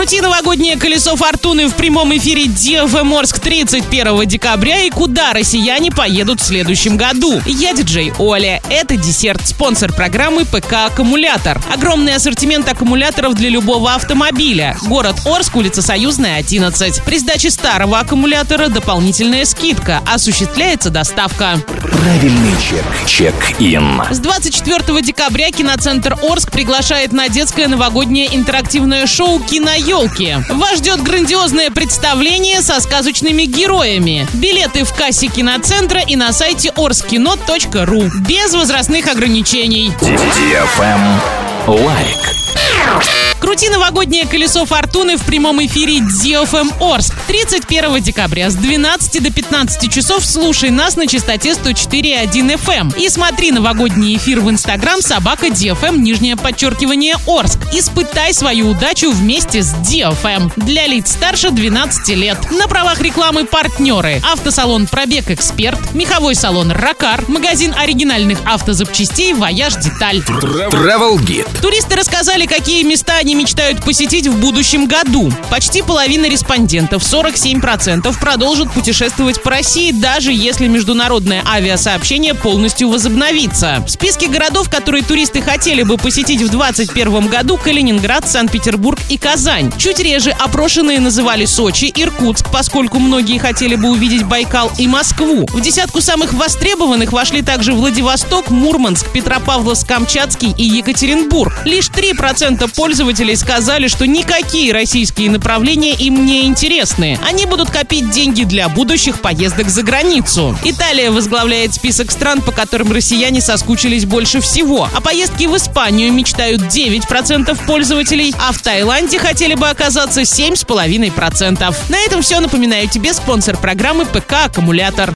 Крути новогоднее колесо фортуны в прямом эфире DFM Орск 31 декабря и куда россияне поедут в следующем году. Я диджей Оля. Это десерт, спонсор программы ПК Аккумулятор. Огромный ассортимент аккумуляторов для любого автомобиля. Город Орск, улица Союзная, 11. При сдаче старого аккумулятора дополнительная скидка. Осуществляется доставка. Правильный чек. Чек-ин. С 24 декабря киноцентр Орск приглашает на детское новогоднее интерактивное шоу «Киноелки». Вас ждет грандиозное представление со сказочными героями. Билеты в кассе киноцентра и на сайте orskino.ru. Без возрастных ограничений. Лайк. Крути новогоднее колесо фортуны в прямом эфире DFM Орск. 31 декабря с 12 до 15 часов слушай нас на частоте 104.1 FM. И смотри новогодний эфир в Инстаграм собака DFM нижнее подчеркивание Орск. Испытай свою удачу вместе с DFM. Для лиц старше 12 лет. На правах рекламы партнеры. Автосалон Пробег Эксперт, меховой салон Ракар, магазин оригинальных автозапчастей Вояж Деталь. Travel Guide. Туристы рассказали, какие места они мечтают посетить в будущем году. Почти половина респондентов, 47%, продолжат путешествовать по России, даже если международное авиасообщение полностью возобновится. В списке городов, которые туристы хотели бы посетить в 2021 году, Калининград, Санкт-Петербург и Казань. Чуть реже опрошенные называли Сочи, Иркутск, поскольку многие хотели бы увидеть Байкал и Москву. В десятку самых востребованных вошли также Владивосток, Мурманск, Петропавловск-Камчатский и Екатеринбург. Лишь 3% пользователей сказали, что никакие российские направления им не интересны. Они будут копить деньги для будущих поездок за границу. Италия возглавляет список стран, по которым россияне соскучились больше всего. А поездки в Испанию мечтают 9% пользователей, а в Таиланде хотели бы оказаться 7,5%. На этом все. Напоминаю тебе спонсор программы ПК «Аккумулятор».